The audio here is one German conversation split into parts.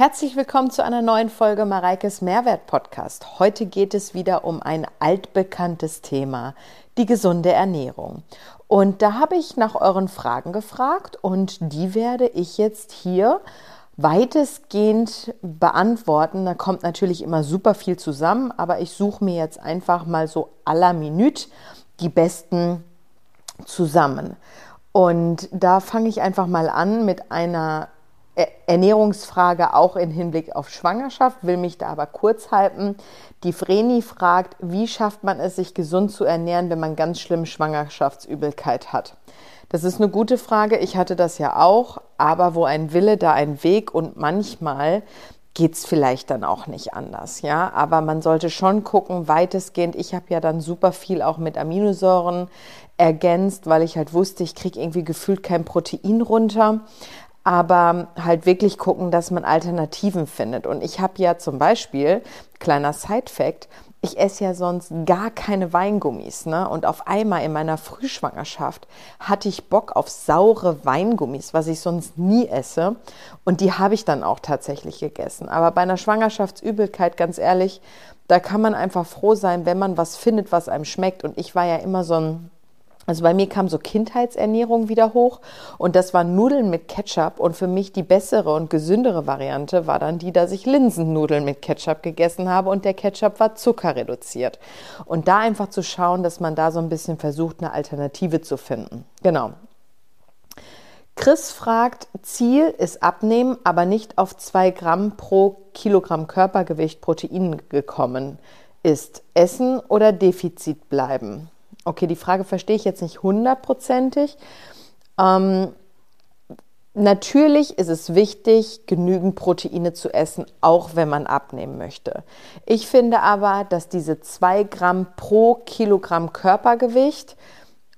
Herzlich willkommen zu einer neuen Folge Mareikes Mehrwert Podcast. Heute geht es wieder um ein altbekanntes Thema, die gesunde Ernährung. Und da habe ich nach euren Fragen gefragt und die werde ich jetzt hier weitestgehend beantworten. Da kommt natürlich immer super viel zusammen, aber ich suche mir jetzt einfach mal so la Minute die besten zusammen. Und da fange ich einfach mal an mit einer Ernährungsfrage auch in Hinblick auf Schwangerschaft, will mich da aber kurz halten. Die Vreni fragt, wie schafft man es, sich gesund zu ernähren, wenn man ganz schlimm Schwangerschaftsübelkeit hat? Das ist eine gute Frage. Ich hatte das ja auch, aber wo ein Wille, da ein Weg und manchmal geht es vielleicht dann auch nicht anders, ja. Aber man sollte schon gucken, weitestgehend. Ich habe ja dann super viel auch mit Aminosäuren ergänzt, weil ich halt wusste, ich kriege irgendwie gefühlt kein Protein runter aber halt wirklich gucken, dass man Alternativen findet. Und ich habe ja zum Beispiel, kleiner Side-Fact, ich esse ja sonst gar keine Weingummis. Ne? Und auf einmal in meiner Frühschwangerschaft hatte ich Bock auf saure Weingummis, was ich sonst nie esse. Und die habe ich dann auch tatsächlich gegessen. Aber bei einer Schwangerschaftsübelkeit, ganz ehrlich, da kann man einfach froh sein, wenn man was findet, was einem schmeckt. Und ich war ja immer so ein also bei mir kam so Kindheitsernährung wieder hoch und das waren Nudeln mit Ketchup und für mich die bessere und gesündere Variante war dann die, dass ich Linsennudeln mit Ketchup gegessen habe und der Ketchup war zuckerreduziert. Und da einfach zu schauen, dass man da so ein bisschen versucht, eine Alternative zu finden. Genau. Chris fragt, Ziel ist abnehmen, aber nicht auf zwei Gramm pro Kilogramm Körpergewicht Protein gekommen ist. Essen oder Defizit bleiben? Okay, die Frage verstehe ich jetzt nicht hundertprozentig. Ähm, natürlich ist es wichtig, genügend Proteine zu essen, auch wenn man abnehmen möchte. Ich finde aber, dass diese zwei Gramm pro Kilogramm Körpergewicht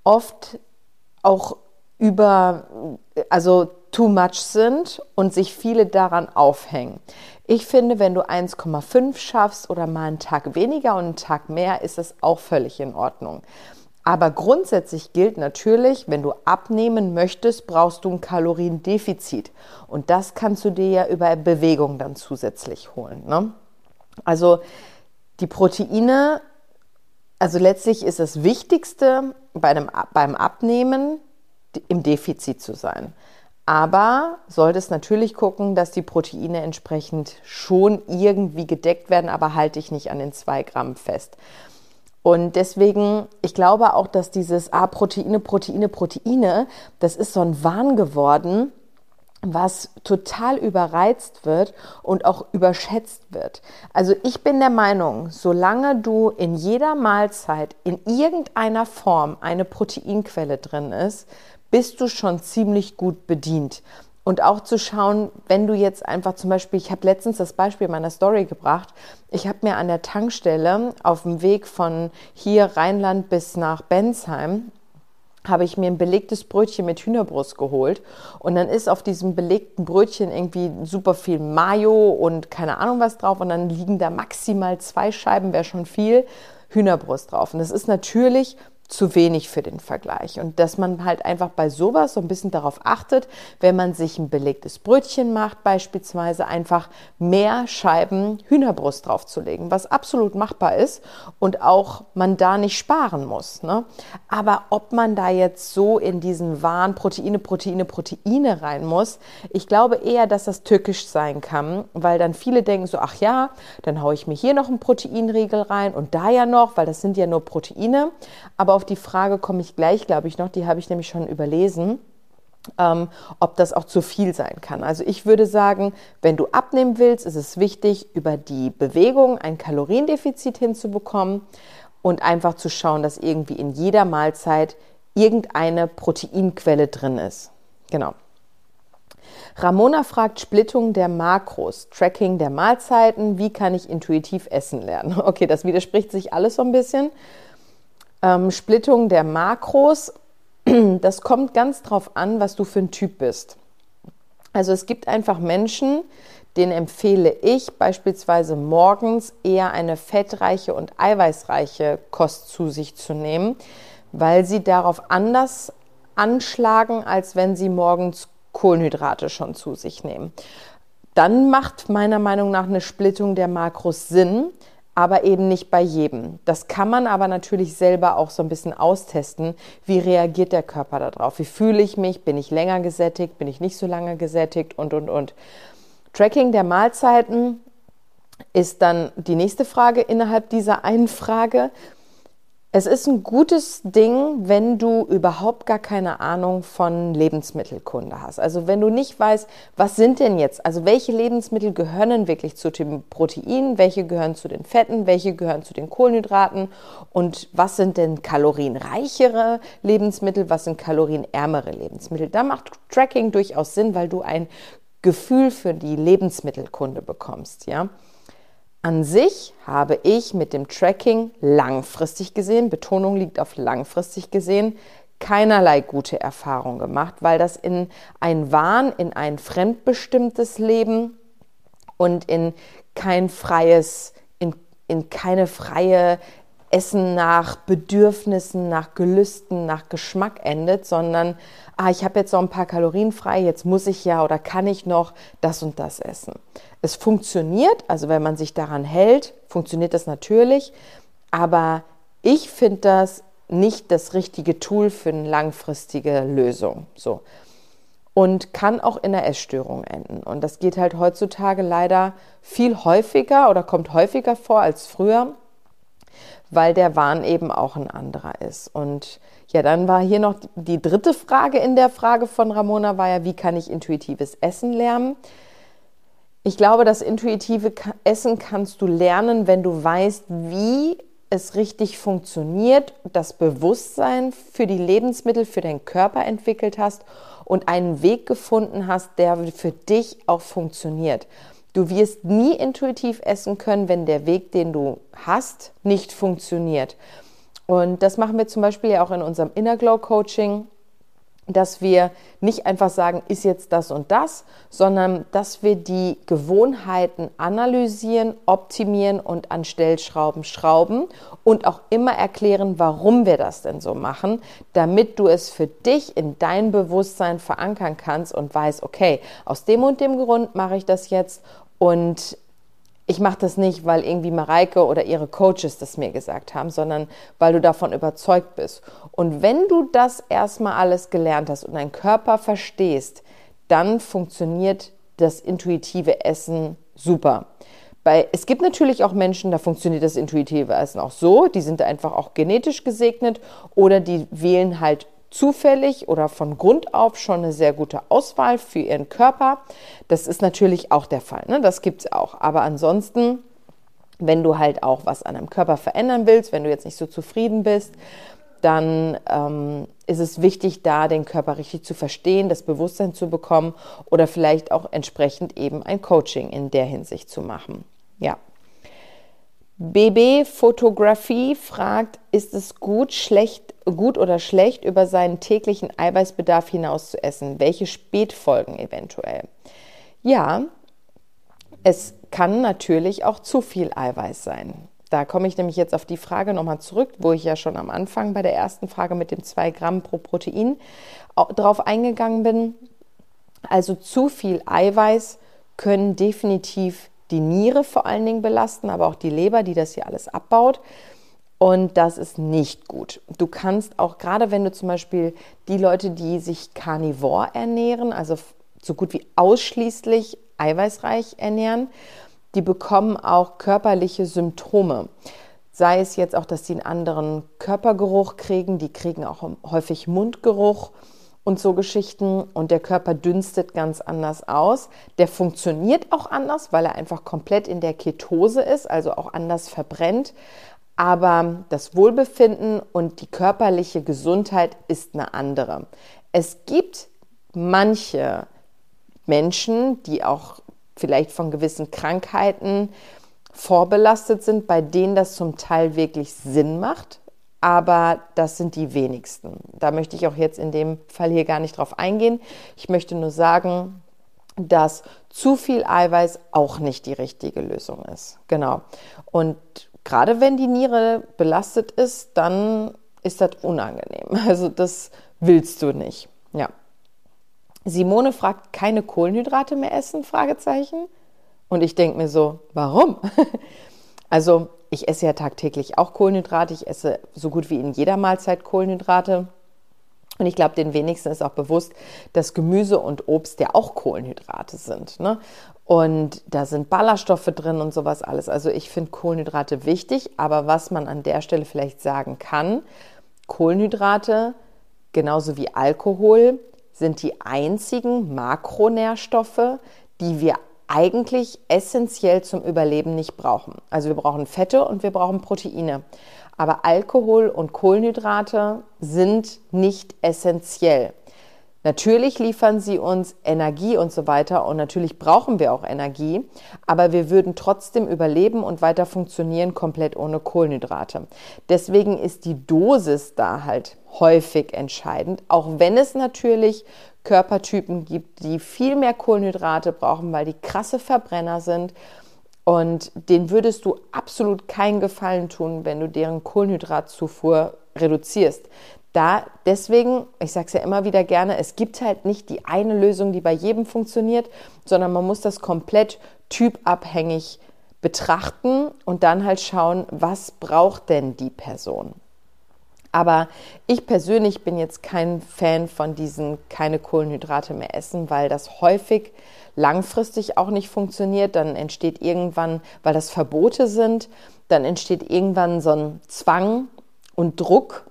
oft auch über, also too much sind und sich viele daran aufhängen. Ich finde, wenn du 1,5 schaffst oder mal einen Tag weniger und einen Tag mehr, ist das auch völlig in Ordnung. Aber grundsätzlich gilt natürlich, wenn du abnehmen möchtest, brauchst du ein Kaloriendefizit. Und das kannst du dir ja über Bewegung dann zusätzlich holen. Ne? Also die Proteine, also letztlich ist das Wichtigste bei einem, beim Abnehmen im Defizit zu sein. Aber solltest natürlich gucken, dass die Proteine entsprechend schon irgendwie gedeckt werden, aber halte dich nicht an den zwei Gramm fest. Und deswegen, ich glaube auch, dass dieses ah, Proteine, Proteine, Proteine, das ist so ein Wahn geworden, was total überreizt wird und auch überschätzt wird. Also ich bin der Meinung, solange du in jeder Mahlzeit in irgendeiner Form eine Proteinquelle drin ist, bist du schon ziemlich gut bedient. Und auch zu schauen, wenn du jetzt einfach zum Beispiel, ich habe letztens das Beispiel meiner Story gebracht, ich habe mir an der Tankstelle auf dem Weg von hier Rheinland bis nach Bensheim, habe ich mir ein belegtes Brötchen mit Hühnerbrust geholt und dann ist auf diesem belegten Brötchen irgendwie super viel Mayo und keine Ahnung was drauf und dann liegen da maximal zwei Scheiben, wäre schon viel, Hühnerbrust drauf. Und das ist natürlich zu wenig für den Vergleich. Und dass man halt einfach bei sowas so ein bisschen darauf achtet, wenn man sich ein belegtes Brötchen macht, beispielsweise einfach mehr Scheiben Hühnerbrust draufzulegen, was absolut machbar ist und auch man da nicht sparen muss. Ne? Aber ob man da jetzt so in diesen Wahn Proteine, Proteine, Proteine rein muss, ich glaube eher, dass das tückisch sein kann, weil dann viele denken so, ach ja, dann haue ich mir hier noch einen Proteinriegel rein und da ja noch, weil das sind ja nur Proteine. Aber auf auf die Frage komme ich gleich, glaube ich, noch. Die habe ich nämlich schon überlesen. Ähm, ob das auch zu viel sein kann. Also ich würde sagen, wenn du abnehmen willst, ist es wichtig, über die Bewegung ein Kaloriendefizit hinzubekommen und einfach zu schauen, dass irgendwie in jeder Mahlzeit irgendeine Proteinquelle drin ist. Genau. Ramona fragt Splittung der Makros, Tracking der Mahlzeiten, wie kann ich intuitiv essen lernen? Okay, das widerspricht sich alles so ein bisschen ähm, Splittung der Makros, das kommt ganz drauf an, was du für ein Typ bist. Also es gibt einfach Menschen, denen empfehle ich beispielsweise morgens eher eine fettreiche und eiweißreiche Kost zu sich zu nehmen, weil sie darauf anders anschlagen, als wenn sie morgens Kohlenhydrate schon zu sich nehmen. dann macht meiner Meinung nach eine Splittung der Makros Sinn, aber eben nicht bei jedem. Das kann man aber natürlich selber auch so ein bisschen austesten. Wie reagiert der Körper darauf? Wie fühle ich mich? Bin ich länger gesättigt? Bin ich nicht so lange gesättigt? Und, und, und. Tracking der Mahlzeiten ist dann die nächste Frage innerhalb dieser einen Frage. Es ist ein gutes Ding, wenn du überhaupt gar keine Ahnung von Lebensmittelkunde hast. Also wenn du nicht weißt, was sind denn jetzt, also welche Lebensmittel gehören wirklich zu den Proteinen, welche gehören zu den Fetten, welche gehören zu den Kohlenhydraten und was sind denn kalorienreichere Lebensmittel, was sind kalorienärmere Lebensmittel. Da macht Tracking durchaus Sinn, weil du ein Gefühl für die Lebensmittelkunde bekommst, ja. An sich habe ich mit dem Tracking langfristig gesehen, Betonung liegt auf langfristig gesehen, keinerlei gute Erfahrung gemacht, weil das in ein Wahn, in ein fremdbestimmtes Leben und in kein freies, in, in keine freie Essen nach Bedürfnissen, nach Gelüsten, nach Geschmack endet, sondern ah, ich habe jetzt noch ein paar Kalorien frei, jetzt muss ich ja oder kann ich noch das und das essen. Es funktioniert, also wenn man sich daran hält, funktioniert das natürlich, aber ich finde das nicht das richtige Tool für eine langfristige Lösung. So. Und kann auch in der Essstörung enden. Und das geht halt heutzutage leider viel häufiger oder kommt häufiger vor als früher, weil der Wahn eben auch ein anderer ist. Und ja, dann war hier noch die dritte Frage in der Frage von Ramona, war ja, wie kann ich intuitives Essen lernen? Ich glaube, das intuitive Essen kannst du lernen, wenn du weißt, wie es richtig funktioniert, das Bewusstsein für die Lebensmittel, für deinen Körper entwickelt hast und einen Weg gefunden hast, der für dich auch funktioniert. Du wirst nie intuitiv essen können, wenn der Weg, den du hast, nicht funktioniert. Und das machen wir zum Beispiel ja auch in unserem Inner Glow Coaching, dass wir nicht einfach sagen, ist jetzt das und das, sondern dass wir die Gewohnheiten analysieren, optimieren und an Stellschrauben schrauben und auch immer erklären, warum wir das denn so machen, damit du es für dich in dein Bewusstsein verankern kannst und weißt, okay, aus dem und dem Grund mache ich das jetzt und ich mache das nicht, weil irgendwie Mareike oder ihre Coaches das mir gesagt haben, sondern weil du davon überzeugt bist. Und wenn du das erstmal alles gelernt hast und deinen Körper verstehst, dann funktioniert das intuitive Essen super. Bei, es gibt natürlich auch Menschen, da funktioniert das intuitive Essen auch so, die sind einfach auch genetisch gesegnet oder die wählen halt zufällig oder von Grund auf schon eine sehr gute Auswahl für ihren Körper. Das ist natürlich auch der Fall, ne? das gibt es auch. Aber ansonsten, wenn du halt auch was an deinem Körper verändern willst, wenn du jetzt nicht so zufrieden bist, dann ähm, ist es wichtig, da den Körper richtig zu verstehen, das Bewusstsein zu bekommen oder vielleicht auch entsprechend eben ein Coaching in der Hinsicht zu machen. Ja. BB Fotografie fragt, ist es gut, schlecht gut oder schlecht über seinen täglichen Eiweißbedarf hinaus zu essen? Welche Spätfolgen eventuell? Ja, es kann natürlich auch zu viel Eiweiß sein. Da komme ich nämlich jetzt auf die Frage nochmal zurück, wo ich ja schon am Anfang bei der ersten Frage mit dem 2 Gramm pro Protein drauf eingegangen bin. Also zu viel Eiweiß können definitiv die Niere vor allen Dingen belasten, aber auch die Leber, die das hier alles abbaut. Und das ist nicht gut. Du kannst auch, gerade wenn du zum Beispiel die Leute, die sich karnivor ernähren, also so gut wie ausschließlich eiweißreich ernähren, die bekommen auch körperliche Symptome. Sei es jetzt auch, dass sie einen anderen Körpergeruch kriegen, die kriegen auch häufig Mundgeruch und so Geschichten und der Körper dünstet ganz anders aus. Der funktioniert auch anders, weil er einfach komplett in der Ketose ist, also auch anders verbrennt. Aber das Wohlbefinden und die körperliche Gesundheit ist eine andere. Es gibt manche Menschen, die auch vielleicht von gewissen Krankheiten vorbelastet sind, bei denen das zum Teil wirklich Sinn macht. Aber das sind die wenigsten. Da möchte ich auch jetzt in dem Fall hier gar nicht drauf eingehen. Ich möchte nur sagen, dass zu viel Eiweiß auch nicht die richtige Lösung ist. Genau. Und gerade wenn die Niere belastet ist, dann ist das unangenehm. Also das willst du nicht. Ja. Simone fragt, keine Kohlenhydrate mehr essen? Fragezeichen. Und ich denke mir so, warum? also ich esse ja tagtäglich auch Kohlenhydrate. Ich esse so gut wie in jeder Mahlzeit Kohlenhydrate. Und ich glaube, den wenigsten ist auch bewusst, dass Gemüse und Obst ja auch Kohlenhydrate sind. Ne? Und da sind Ballaststoffe drin und sowas alles. Also ich finde Kohlenhydrate wichtig, aber was man an der Stelle vielleicht sagen kann, Kohlenhydrate genauso wie Alkohol sind die einzigen Makronährstoffe, die wir eigentlich essentiell zum Überleben nicht brauchen. Also wir brauchen Fette und wir brauchen Proteine. Aber Alkohol und Kohlenhydrate sind nicht essentiell. Natürlich liefern sie uns Energie und so weiter und natürlich brauchen wir auch Energie, aber wir würden trotzdem überleben und weiter funktionieren komplett ohne Kohlenhydrate. Deswegen ist die Dosis da halt häufig entscheidend, auch wenn es natürlich Körpertypen gibt, die viel mehr Kohlenhydrate brauchen, weil die krasse Verbrenner sind. Und denen würdest du absolut keinen Gefallen tun, wenn du deren Kohlenhydratzufuhr reduzierst. Da deswegen, ich sage es ja immer wieder gerne, es gibt halt nicht die eine Lösung, die bei jedem funktioniert, sondern man muss das komplett typabhängig betrachten und dann halt schauen, was braucht denn die Person. Aber ich persönlich bin jetzt kein Fan von diesen keine Kohlenhydrate mehr essen, weil das häufig langfristig auch nicht funktioniert. Dann entsteht irgendwann, weil das Verbote sind, dann entsteht irgendwann so ein Zwang und Druck,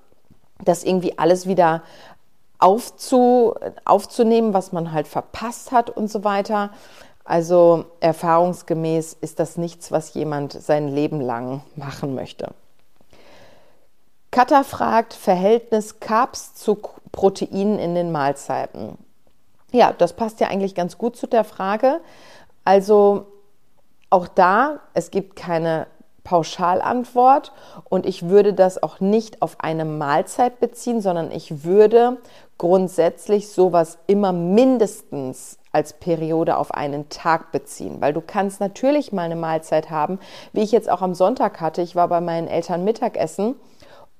das irgendwie alles wieder aufzu, aufzunehmen, was man halt verpasst hat und so weiter. Also erfahrungsgemäß ist das nichts, was jemand sein Leben lang machen möchte. Katha fragt Verhältnis Carbs zu Proteinen in den Mahlzeiten. Ja, das passt ja eigentlich ganz gut zu der Frage. Also auch da, es gibt keine Pauschalantwort und ich würde das auch nicht auf eine Mahlzeit beziehen, sondern ich würde grundsätzlich sowas immer mindestens als Periode auf einen Tag beziehen, weil du kannst natürlich mal eine Mahlzeit haben, wie ich jetzt auch am Sonntag hatte. Ich war bei meinen Eltern Mittagessen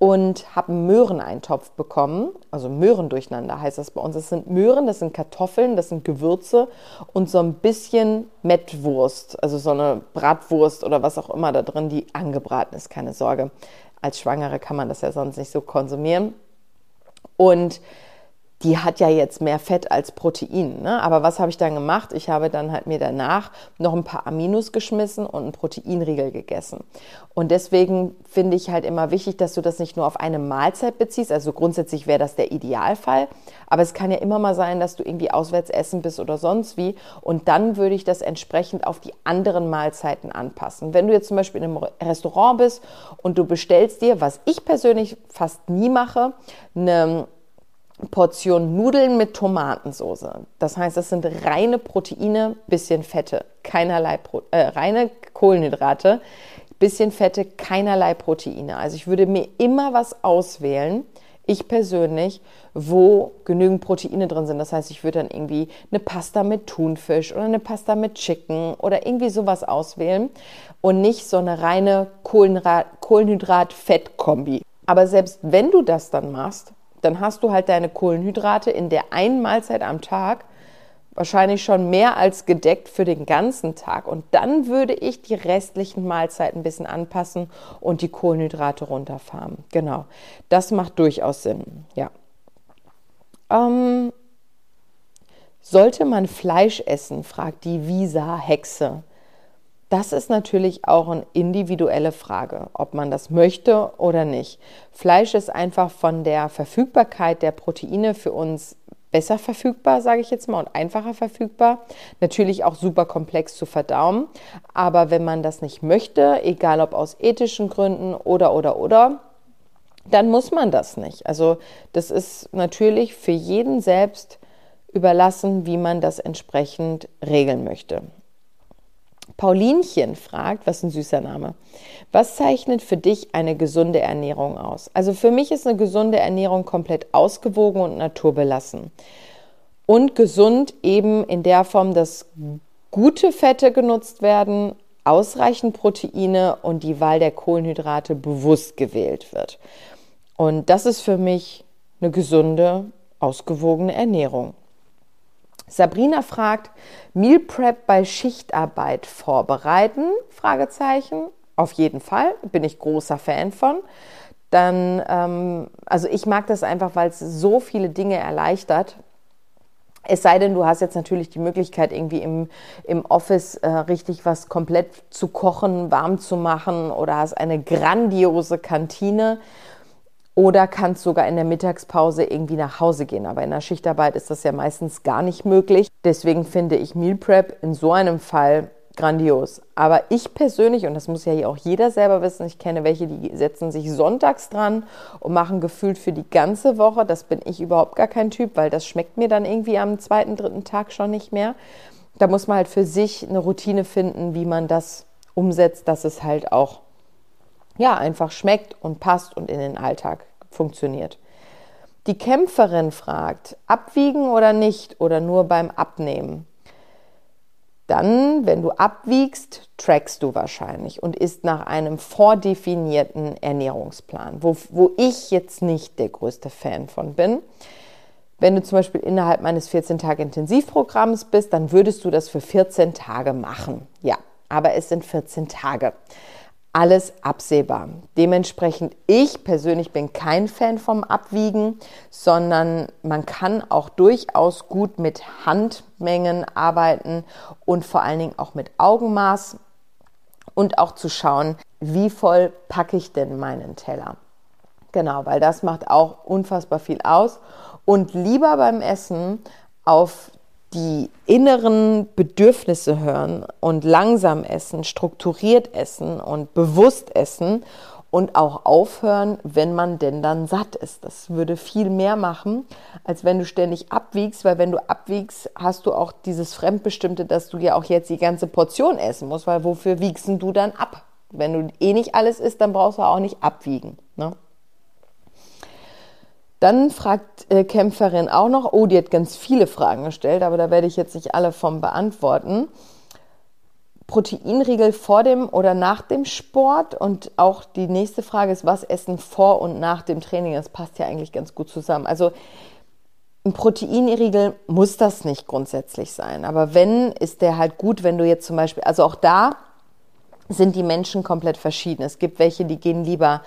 und habe Möhreneintopf bekommen. Also Möhren durcheinander heißt das bei uns. Das sind Möhren, das sind Kartoffeln, das sind Gewürze und so ein bisschen Mettwurst, also so eine Bratwurst oder was auch immer da drin, die angebraten ist, keine Sorge. Als Schwangere kann man das ja sonst nicht so konsumieren. Und die hat ja jetzt mehr Fett als Protein. Ne? Aber was habe ich dann gemacht? Ich habe dann halt mir danach noch ein paar Aminos geschmissen und einen Proteinriegel gegessen. Und deswegen finde ich halt immer wichtig, dass du das nicht nur auf eine Mahlzeit beziehst. Also grundsätzlich wäre das der Idealfall. Aber es kann ja immer mal sein, dass du irgendwie auswärts essen bist oder sonst wie. Und dann würde ich das entsprechend auf die anderen Mahlzeiten anpassen. Wenn du jetzt zum Beispiel in einem Restaurant bist und du bestellst dir, was ich persönlich fast nie mache, eine Portion Nudeln mit Tomatensauce. Das heißt, das sind reine Proteine, bisschen Fette, keinerlei Pro äh, reine Kohlenhydrate, bisschen Fette, keinerlei Proteine. Also ich würde mir immer was auswählen, ich persönlich, wo genügend Proteine drin sind. Das heißt, ich würde dann irgendwie eine Pasta mit Thunfisch oder eine Pasta mit Chicken oder irgendwie sowas auswählen und nicht so eine reine Kohlenhydrat-Fett-Kombi. Aber selbst wenn du das dann machst, dann hast du halt deine Kohlenhydrate in der einen Mahlzeit am Tag wahrscheinlich schon mehr als gedeckt für den ganzen Tag. Und dann würde ich die restlichen Mahlzeiten ein bisschen anpassen und die Kohlenhydrate runterfahren. Genau, das macht durchaus Sinn. Ja. Ähm, sollte man Fleisch essen, fragt die Visa-Hexe. Das ist natürlich auch eine individuelle Frage, ob man das möchte oder nicht. Fleisch ist einfach von der Verfügbarkeit der Proteine für uns besser verfügbar, sage ich jetzt mal, und einfacher verfügbar. Natürlich auch super komplex zu verdauen. Aber wenn man das nicht möchte, egal ob aus ethischen Gründen oder, oder, oder, dann muss man das nicht. Also das ist natürlich für jeden selbst überlassen, wie man das entsprechend regeln möchte. Paulinchen fragt, was ein süßer Name, was zeichnet für dich eine gesunde Ernährung aus? Also für mich ist eine gesunde Ernährung komplett ausgewogen und naturbelassen. Und gesund eben in der Form, dass gute Fette genutzt werden, ausreichend Proteine und die Wahl der Kohlenhydrate bewusst gewählt wird. Und das ist für mich eine gesunde, ausgewogene Ernährung. Sabrina fragt, Meal Prep bei Schichtarbeit vorbereiten? Fragezeichen. Auf jeden Fall, bin ich großer Fan von. Dann, ähm, also ich mag das einfach, weil es so viele Dinge erleichtert. Es sei denn, du hast jetzt natürlich die Möglichkeit, irgendwie im, im Office äh, richtig was komplett zu kochen, warm zu machen oder hast eine grandiose Kantine oder kannst sogar in der Mittagspause irgendwie nach Hause gehen. Aber in der Schichtarbeit ist das ja meistens gar nicht möglich. Deswegen finde ich Meal Prep in so einem Fall grandios. Aber ich persönlich, und das muss ja hier auch jeder selber wissen, ich kenne welche, die setzen sich sonntags dran und machen gefühlt für die ganze Woche. Das bin ich überhaupt gar kein Typ, weil das schmeckt mir dann irgendwie am zweiten, dritten Tag schon nicht mehr. Da muss man halt für sich eine Routine finden, wie man das umsetzt, dass es halt auch ja, einfach schmeckt und passt und in den Alltag funktioniert. Die Kämpferin fragt, abwiegen oder nicht oder nur beim Abnehmen? Dann, wenn du abwiegst, trackst du wahrscheinlich und isst nach einem vordefinierten Ernährungsplan, wo, wo ich jetzt nicht der größte Fan von bin. Wenn du zum Beispiel innerhalb meines 14-Tage-Intensivprogramms bist, dann würdest du das für 14 Tage machen. Ja, aber es sind 14 Tage alles absehbar. Dementsprechend, ich persönlich bin kein Fan vom Abwiegen, sondern man kann auch durchaus gut mit Handmengen arbeiten und vor allen Dingen auch mit Augenmaß und auch zu schauen, wie voll packe ich denn meinen Teller. Genau, weil das macht auch unfassbar viel aus. Und lieber beim Essen auf die inneren Bedürfnisse hören und langsam essen, strukturiert essen und bewusst essen und auch aufhören, wenn man denn dann satt ist. Das würde viel mehr machen, als wenn du ständig abwiegst, weil wenn du abwiegst, hast du auch dieses Fremdbestimmte, dass du ja auch jetzt die ganze Portion essen musst, weil wofür wiegst du dann ab? Wenn du eh nicht alles isst, dann brauchst du auch nicht abwiegen. Ne? Dann fragt äh, Kämpferin auch noch, oh, die hat ganz viele Fragen gestellt, aber da werde ich jetzt nicht alle vom beantworten. Proteinriegel vor dem oder nach dem Sport und auch die nächste Frage ist, was essen vor und nach dem Training? Das passt ja eigentlich ganz gut zusammen. Also ein Proteinriegel muss das nicht grundsätzlich sein, aber wenn, ist der halt gut, wenn du jetzt zum Beispiel, also auch da sind die Menschen komplett verschieden. Es gibt welche, die gehen lieber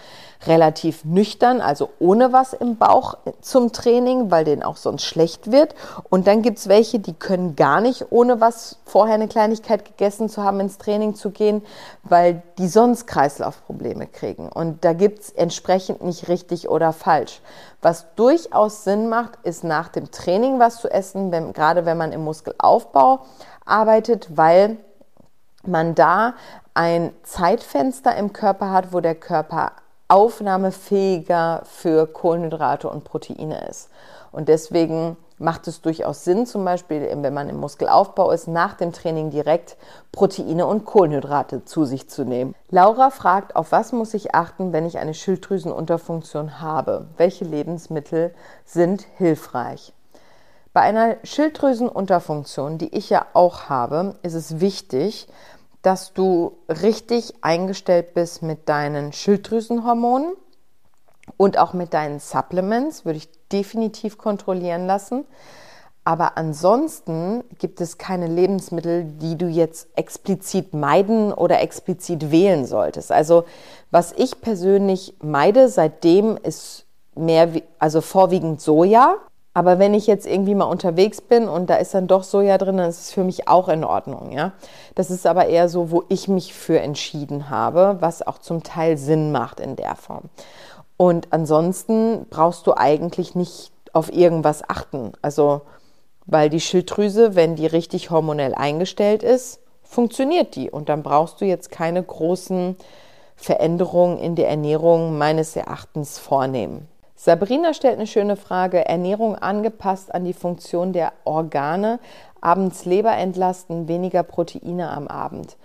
relativ nüchtern, also ohne was im Bauch zum Training, weil denen auch sonst schlecht wird. Und dann gibt es welche, die können gar nicht, ohne was vorher eine Kleinigkeit gegessen zu haben, ins Training zu gehen, weil die sonst Kreislaufprobleme kriegen. Und da gibt es entsprechend nicht richtig oder falsch. Was durchaus Sinn macht, ist nach dem Training was zu essen, wenn, gerade wenn man im Muskelaufbau arbeitet, weil man da ein Zeitfenster im Körper hat, wo der Körper aufnahmefähiger für Kohlenhydrate und Proteine ist. Und deswegen macht es durchaus Sinn, zum Beispiel, wenn man im Muskelaufbau ist, nach dem Training direkt Proteine und Kohlenhydrate zu sich zu nehmen. Laura fragt, auf was muss ich achten, wenn ich eine Schilddrüsenunterfunktion habe? Welche Lebensmittel sind hilfreich? Bei einer Schilddrüsenunterfunktion, die ich ja auch habe, ist es wichtig, dass du richtig eingestellt bist mit deinen Schilddrüsenhormonen und auch mit deinen Supplements, würde ich definitiv kontrollieren lassen. Aber ansonsten gibt es keine Lebensmittel, die du jetzt explizit meiden oder explizit wählen solltest. Also was ich persönlich meide seitdem ist mehr, also vorwiegend Soja. Aber wenn ich jetzt irgendwie mal unterwegs bin und da ist dann doch Soja drin, dann ist es für mich auch in Ordnung, ja. Das ist aber eher so, wo ich mich für entschieden habe, was auch zum Teil Sinn macht in der Form. Und ansonsten brauchst du eigentlich nicht auf irgendwas achten. Also, weil die Schilddrüse, wenn die richtig hormonell eingestellt ist, funktioniert die. Und dann brauchst du jetzt keine großen Veränderungen in der Ernährung meines Erachtens vornehmen. Sabrina stellt eine schöne Frage. Ernährung angepasst an die Funktion der Organe. Abends Leber entlasten, weniger Proteine am Abend.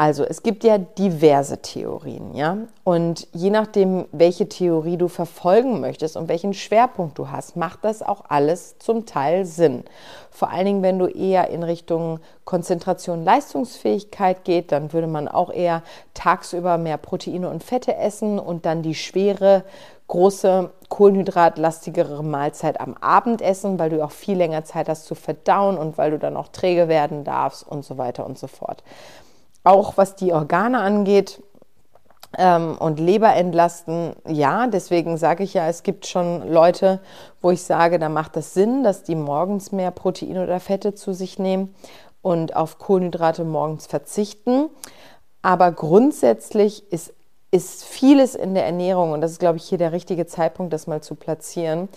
Also es gibt ja diverse Theorien, ja. Und je nachdem, welche Theorie du verfolgen möchtest und welchen Schwerpunkt du hast, macht das auch alles zum Teil Sinn. Vor allen Dingen, wenn du eher in Richtung Konzentration, Leistungsfähigkeit geht, dann würde man auch eher tagsüber mehr Proteine und Fette essen und dann die schwere, große, kohlenhydratlastigere Mahlzeit am Abend essen, weil du auch viel länger Zeit hast zu verdauen und weil du dann auch träge werden darfst und so weiter und so fort auch was die Organe angeht ähm, und Leber entlasten, ja, deswegen sage ich ja, es gibt schon Leute, wo ich sage, da macht das Sinn, dass die morgens mehr Proteine oder Fette zu sich nehmen und auf Kohlenhydrate morgens verzichten. Aber grundsätzlich ist, ist vieles in der Ernährung, und das ist, glaube ich, hier der richtige Zeitpunkt, das mal zu platzieren.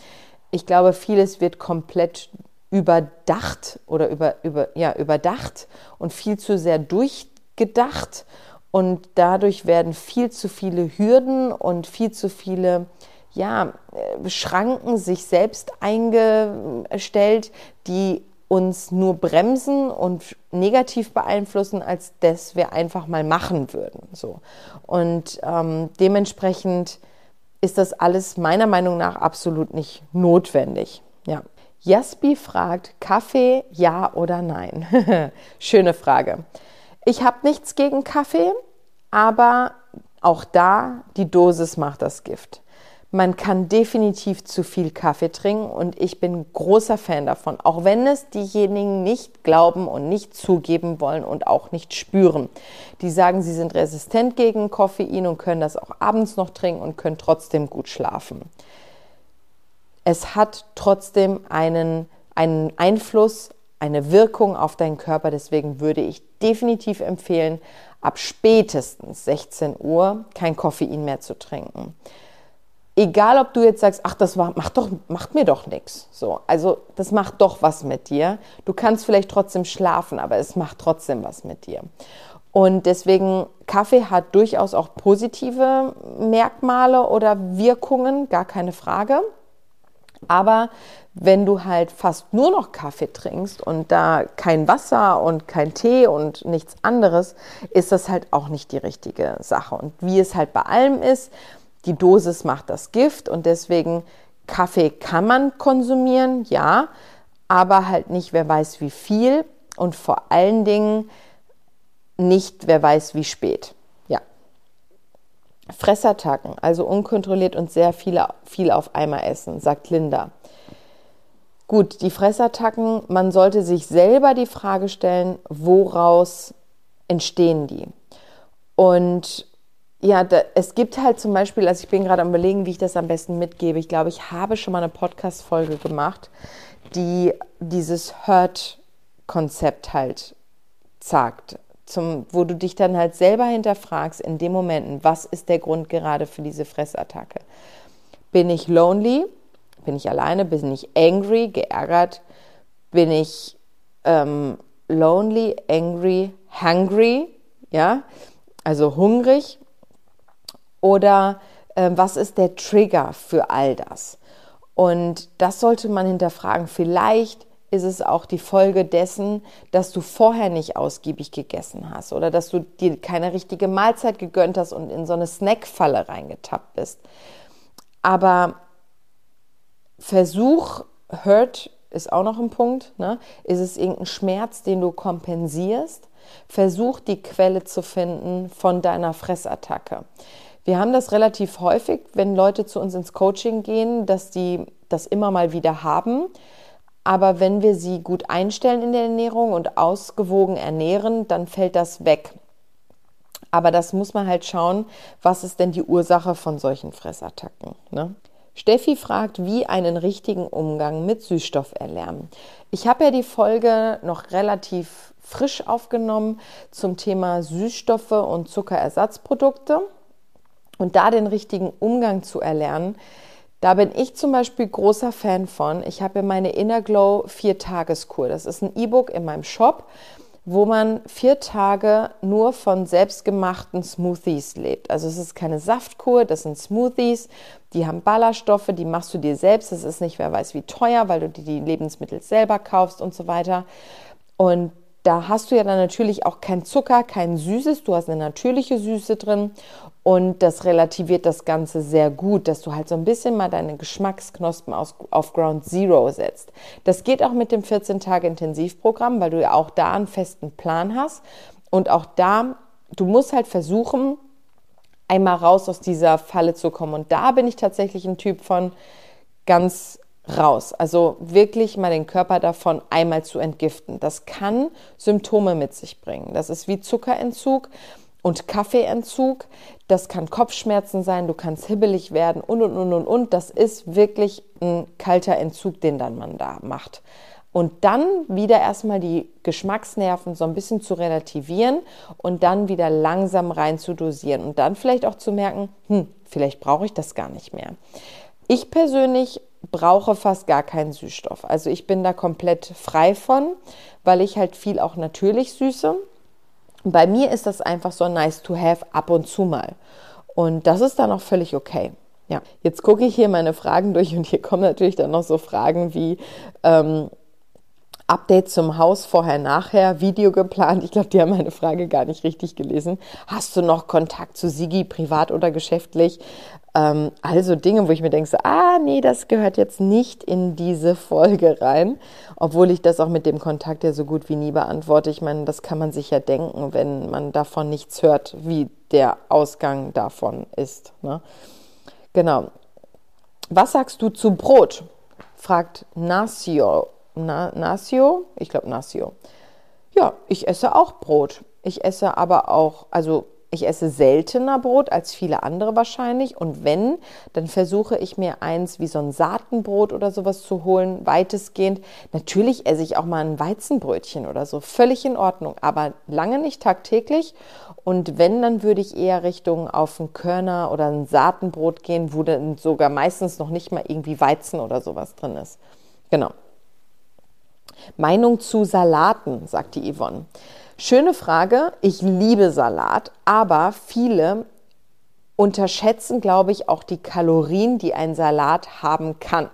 Ich glaube, vieles wird komplett überdacht oder über, über, ja, überdacht und viel zu sehr durch gedacht und dadurch werden viel zu viele Hürden und viel zu viele ja, äh, Schranken sich selbst eingestellt, die uns nur bremsen und negativ beeinflussen, als dass wir einfach mal machen würden. So. Und ähm, dementsprechend ist das alles meiner Meinung nach absolut nicht notwendig. Ja. Jaspi fragt, Kaffee ja oder nein? Schöne Frage. Ich habe nichts gegen Kaffee, aber auch da, die Dosis macht das Gift. Man kann definitiv zu viel Kaffee trinken und ich bin großer Fan davon, auch wenn es diejenigen nicht glauben und nicht zugeben wollen und auch nicht spüren. Die sagen, sie sind resistent gegen Koffein und können das auch abends noch trinken und können trotzdem gut schlafen. Es hat trotzdem einen, einen Einfluss eine Wirkung auf deinen Körper. Deswegen würde ich definitiv empfehlen, ab spätestens 16 Uhr kein Koffein mehr zu trinken. Egal, ob du jetzt sagst, ach, das macht, doch, macht mir doch nichts. So, also das macht doch was mit dir. Du kannst vielleicht trotzdem schlafen, aber es macht trotzdem was mit dir. Und deswegen, Kaffee hat durchaus auch positive Merkmale oder Wirkungen, gar keine Frage. Aber wenn du halt fast nur noch Kaffee trinkst und da kein Wasser und kein Tee und nichts anderes, ist das halt auch nicht die richtige Sache. Und wie es halt bei allem ist, die Dosis macht das Gift und deswegen Kaffee kann man konsumieren, ja, aber halt nicht, wer weiß wie viel und vor allen Dingen nicht, wer weiß wie spät. Ja. Fressattacken, also unkontrolliert und sehr viel, viel auf einmal essen, sagt Linda. Gut, die Fressattacken, man sollte sich selber die Frage stellen, woraus entstehen die? Und ja, da, es gibt halt zum Beispiel, also ich bin gerade am überlegen, wie ich das am besten mitgebe. Ich glaube, ich habe schon mal eine Podcast-Folge gemacht, die dieses Hurt-Konzept halt sagt. Zum, wo du dich dann halt selber hinterfragst in den Momenten, was ist der Grund gerade für diese Fressattacke? Bin ich lonely? Bin ich alleine? Bin ich angry, geärgert? Bin ich ähm, lonely, angry, hungry? Ja, also hungrig? Oder äh, was ist der Trigger für all das? Und das sollte man hinterfragen. Vielleicht ist es auch die Folge dessen, dass du vorher nicht ausgiebig gegessen hast oder dass du dir keine richtige Mahlzeit gegönnt hast und in so eine Snackfalle reingetappt bist. Aber Versuch, Hurt ist auch noch ein Punkt, ne? ist es irgendein Schmerz, den du kompensierst? Versuch die Quelle zu finden von deiner Fressattacke. Wir haben das relativ häufig, wenn Leute zu uns ins Coaching gehen, dass die das immer mal wieder haben. Aber wenn wir sie gut einstellen in der Ernährung und ausgewogen ernähren, dann fällt das weg. Aber das muss man halt schauen, was ist denn die Ursache von solchen Fressattacken. Ne? Steffi fragt, wie einen richtigen Umgang mit Süßstoff erlernen. Ich habe ja die Folge noch relativ frisch aufgenommen zum Thema Süßstoffe und Zuckerersatzprodukte. Und da den richtigen Umgang zu erlernen, da bin ich zum Beispiel großer Fan von. Ich habe ja meine Inner Glow Vier-Tageskur. Das ist ein E-Book in meinem Shop wo man vier Tage nur von selbstgemachten Smoothies lebt. Also es ist keine Saftkur, das sind Smoothies, die haben Ballaststoffe, die machst du dir selbst. Das ist nicht, wer weiß wie teuer, weil du dir die Lebensmittel selber kaufst und so weiter. Und da hast du ja dann natürlich auch kein Zucker, kein Süßes, du hast eine natürliche Süße drin und das relativiert das Ganze sehr gut, dass du halt so ein bisschen mal deine Geschmacksknospen aus, auf Ground Zero setzt. Das geht auch mit dem 14-Tage-Intensivprogramm, weil du ja auch da einen festen Plan hast. Und auch da, du musst halt versuchen, einmal raus aus dieser Falle zu kommen. Und da bin ich tatsächlich ein Typ von ganz raus. Also wirklich mal den Körper davon einmal zu entgiften. Das kann Symptome mit sich bringen. Das ist wie Zuckerentzug und Kaffeeentzug. Das kann Kopfschmerzen sein, du kannst hibbelig werden und, und, und, und, und. Das ist wirklich ein kalter Entzug, den dann man da macht. Und dann wieder erstmal die Geschmacksnerven so ein bisschen zu relativieren und dann wieder langsam rein zu dosieren und dann vielleicht auch zu merken, hm, vielleicht brauche ich das gar nicht mehr. Ich persönlich brauche fast gar keinen Süßstoff. Also ich bin da komplett frei von, weil ich halt viel auch natürlich süße. Bei mir ist das einfach so nice to have ab und zu mal. Und das ist dann auch völlig okay. Ja, jetzt gucke ich hier meine Fragen durch und hier kommen natürlich dann noch so Fragen wie ähm, Update zum Haus vorher, nachher, Video geplant. Ich glaube, die haben meine Frage gar nicht richtig gelesen. Hast du noch Kontakt zu Sigi, privat oder geschäftlich? Ähm, also Dinge, wo ich mir denke, so, ah, nee, das gehört jetzt nicht in diese Folge rein, obwohl ich das auch mit dem Kontakt ja so gut wie nie beantworte. Ich meine, das kann man sich ja denken, wenn man davon nichts hört, wie der Ausgang davon ist. Ne? Genau. Was sagst du zu Brot? fragt Nasio. Na, Nasio? Ich glaube Nasio. Ja, ich esse auch Brot. Ich esse aber auch, also ich esse seltener Brot als viele andere wahrscheinlich. Und wenn, dann versuche ich mir eins wie so ein Saatenbrot oder sowas zu holen, weitestgehend. Natürlich esse ich auch mal ein Weizenbrötchen oder so, völlig in Ordnung, aber lange nicht tagtäglich. Und wenn, dann würde ich eher Richtung auf ein Körner oder ein Saatenbrot gehen, wo dann sogar meistens noch nicht mal irgendwie Weizen oder sowas drin ist. Genau. Meinung zu Salaten, sagt die Yvonne. Schöne Frage. Ich liebe Salat, aber viele unterschätzen, glaube ich, auch die Kalorien, die ein Salat haben kann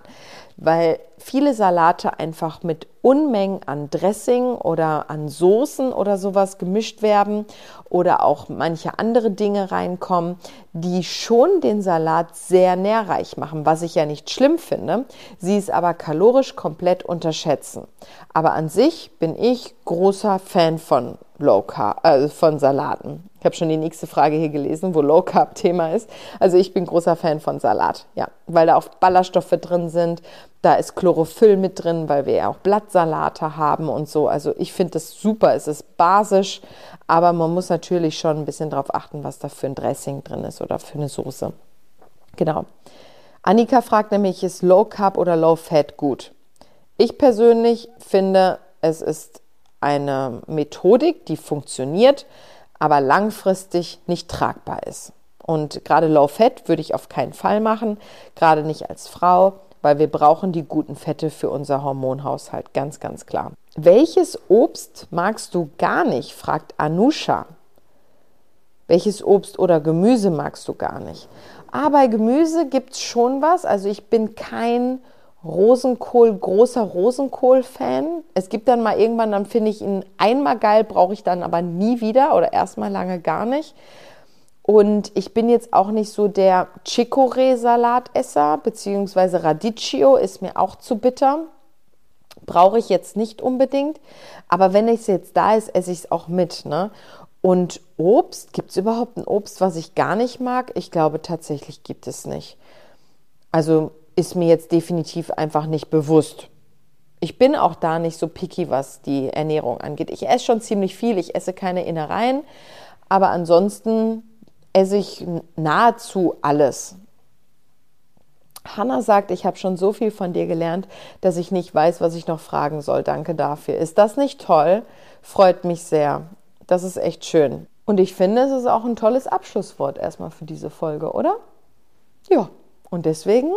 weil viele Salate einfach mit Unmengen an Dressing oder an Soßen oder sowas gemischt werden oder auch manche andere Dinge reinkommen, die schon den Salat sehr nährreich machen, was ich ja nicht schlimm finde, sie es aber kalorisch komplett unterschätzen. Aber an sich bin ich großer Fan von Low Carb, äh, von Salaten. Ich habe schon die nächste Frage hier gelesen, wo Low Carb Thema ist. Also ich bin großer Fan von Salat, ja, weil da auch Ballaststoffe drin sind, da ist Chlorophyll mit drin, weil wir ja auch Blattsalate haben und so. Also ich finde das super, es ist basisch, aber man muss natürlich schon ein bisschen darauf achten, was da für ein Dressing drin ist oder für eine Soße. Genau. Annika fragt nämlich, ist Low Carb oder Low Fat gut? Ich persönlich finde, es ist eine Methodik, die funktioniert, aber langfristig nicht tragbar ist. Und gerade Low Fat würde ich auf keinen Fall machen, gerade nicht als Frau weil wir brauchen die guten Fette für unser Hormonhaushalt, ganz, ganz klar. Welches Obst magst du gar nicht? fragt Anusha. Welches Obst oder Gemüse magst du gar nicht? Ah, bei Gemüse gibt es schon was. Also ich bin kein Rosenkohl, großer Rosenkohl-Fan. Es gibt dann mal irgendwann, dann finde ich ihn einmal geil, brauche ich dann aber nie wieder oder erstmal lange gar nicht. Und ich bin jetzt auch nicht so der Chicorée-Salatesser, beziehungsweise Radicchio ist mir auch zu bitter. Brauche ich jetzt nicht unbedingt. Aber wenn es jetzt da ist, esse ich es auch mit. Ne? Und Obst, gibt es überhaupt ein Obst, was ich gar nicht mag? Ich glaube tatsächlich gibt es nicht. Also ist mir jetzt definitiv einfach nicht bewusst. Ich bin auch da nicht so picky, was die Ernährung angeht. Ich esse schon ziemlich viel, ich esse keine Innereien, aber ansonsten esse ich nahezu alles. Hanna sagt, ich habe schon so viel von dir gelernt, dass ich nicht weiß, was ich noch fragen soll. Danke dafür. Ist das nicht toll? Freut mich sehr. Das ist echt schön. Und ich finde, es ist auch ein tolles Abschlusswort erstmal für diese Folge, oder? Ja, und deswegen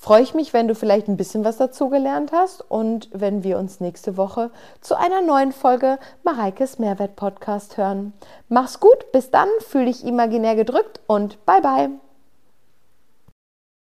freue ich mich, wenn du vielleicht ein bisschen was dazugelernt hast und wenn wir uns nächste Woche zu einer neuen Folge Mareikes Mehrwert Podcast hören. Mach's gut, bis dann, fühl dich imaginär gedrückt und bye bye.